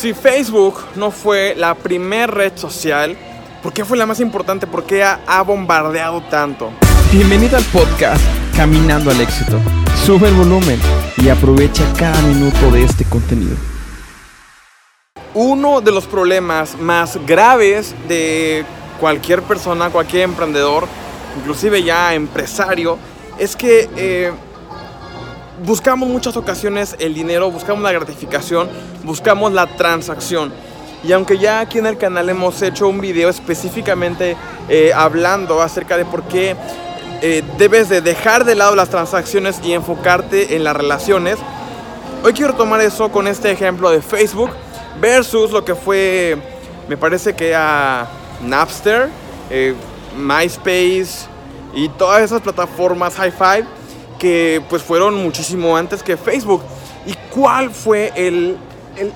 Si Facebook no fue la primera red social, ¿por qué fue la más importante? ¿Por qué ha, ha bombardeado tanto? Bienvenido al podcast Caminando al éxito. Sube el volumen y aprovecha cada minuto de este contenido. Uno de los problemas más graves de cualquier persona, cualquier emprendedor, inclusive ya empresario, es que eh, buscamos muchas ocasiones el dinero, buscamos la gratificación, buscamos la transacción. Y aunque ya aquí en el canal hemos hecho un video específicamente eh, hablando acerca de por qué eh, debes de dejar de lado las transacciones y enfocarte en las relaciones, hoy quiero tomar eso con este ejemplo de Facebook versus lo que fue, me parece que a Napster, eh, MySpace y todas esas plataformas hi-fi que pues fueron muchísimo antes que Facebook. ¿Y cuál fue el,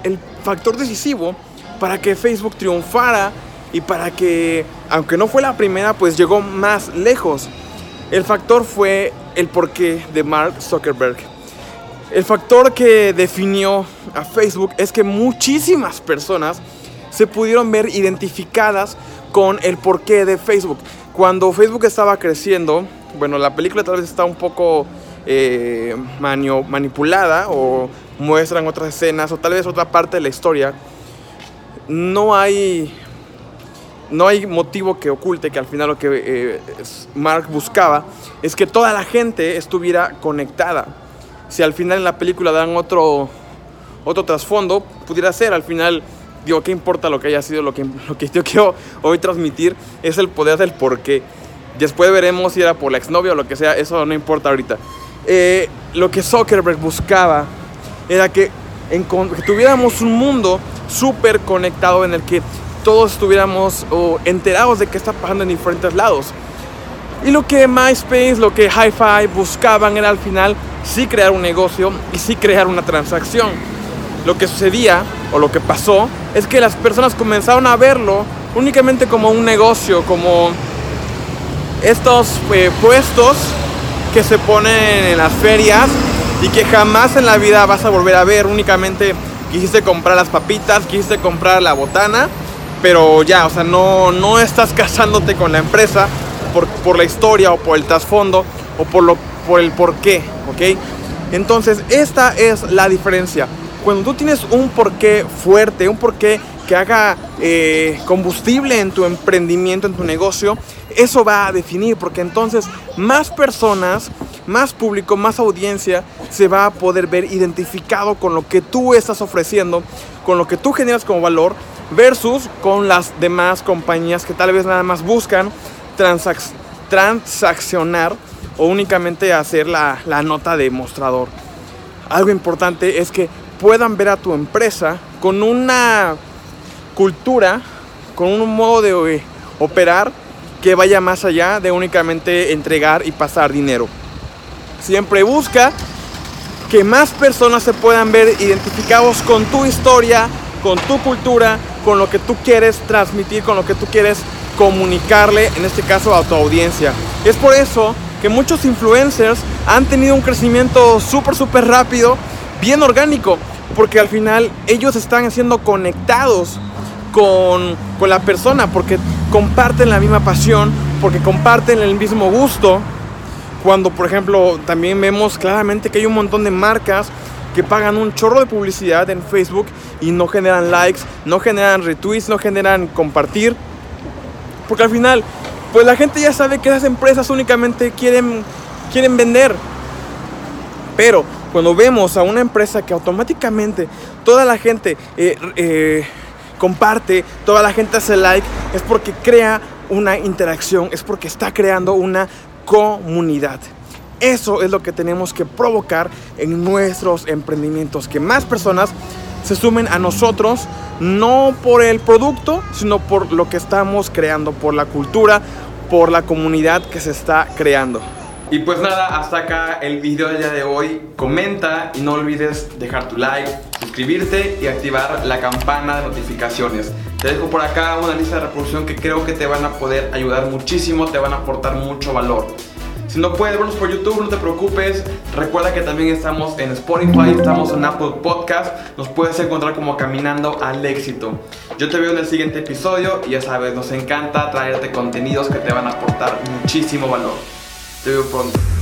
el, factor decisivo para que Facebook triunfara y para que, aunque no fue la primera, pues llegó más lejos? El factor fue el porqué de Mark Zuckerberg. El factor que definió a Facebook es que muchísimas personas se pudieron ver identificadas con el porqué de Facebook. Cuando Facebook estaba creciendo, bueno, la película tal vez está un poco eh, manio, manipulada o muestran otras escenas o tal vez otra parte de la historia. No hay, no hay motivo que oculte que al final lo que eh, Mark buscaba es que toda la gente estuviera conectada. Si al final en la película dan otro, otro trasfondo, pudiera ser al final digo, ¿qué importa lo que haya sido? Lo que, lo que yo quiero hoy transmitir es el poder del por qué. Después veremos si era por la exnovia o lo que sea, eso no importa ahorita. Eh, lo que Zuckerberg buscaba era que, en, que tuviéramos un mundo súper conectado en el que todos estuviéramos oh, enterados de qué está pasando en diferentes lados. Y lo que MySpace, lo que HiFi buscaban era al final sí crear un negocio y sí crear una transacción. Lo que sucedía o lo que pasó es que las personas comenzaron a verlo únicamente como un negocio, como estos eh, puestos que se ponen en las ferias y que jamás en la vida vas a volver a ver. Únicamente quisiste comprar las papitas, quisiste comprar la botana, pero ya, o sea, no, no estás casándote con la empresa por, por la historia o por el trasfondo o por, lo, por el por qué, ¿ok? Entonces, esta es la diferencia. Cuando tú tienes un porqué fuerte, un porqué que haga eh, combustible en tu emprendimiento, en tu negocio, eso va a definir, porque entonces más personas, más público, más audiencia se va a poder ver identificado con lo que tú estás ofreciendo, con lo que tú generas como valor, versus con las demás compañías que tal vez nada más buscan transac transaccionar o únicamente hacer la nota de mostrador. Algo importante es que puedan ver a tu empresa con una cultura, con un modo de operar que vaya más allá de únicamente entregar y pasar dinero. Siempre busca que más personas se puedan ver identificados con tu historia, con tu cultura, con lo que tú quieres transmitir, con lo que tú quieres comunicarle, en este caso a tu audiencia. Es por eso que muchos influencers han tenido un crecimiento súper, súper rápido, bien orgánico, porque al final ellos están siendo conectados con, con, la persona, porque comparten la misma pasión, porque comparten el mismo gusto. Cuando, por ejemplo, también vemos claramente que hay un montón de marcas que pagan un chorro de publicidad en Facebook y no generan likes, no generan retweets, no generan compartir. Porque al final, pues la gente ya sabe que esas empresas únicamente quieren, quieren vender. Pero cuando vemos a una empresa que automáticamente toda la gente eh, eh, comparte, toda la gente hace like, es porque crea una interacción, es porque está creando una comunidad. Eso es lo que tenemos que provocar en nuestros emprendimientos, que más personas se sumen a nosotros, no por el producto, sino por lo que estamos creando, por la cultura, por la comunidad que se está creando. Y pues nada, hasta acá el video del día de hoy. Comenta y no olvides dejar tu like, suscribirte y activar la campana de notificaciones. Te dejo por acá una lista de reproducción que creo que te van a poder ayudar muchísimo, te van a aportar mucho valor. Si no puedes vernos por YouTube, no te preocupes. Recuerda que también estamos en Spotify, estamos en Apple Podcast. Nos puedes encontrar como Caminando al Éxito. Yo te veo en el siguiente episodio y ya sabes, nos encanta traerte contenidos que te van a aportar muchísimo valor. Te veo pronto.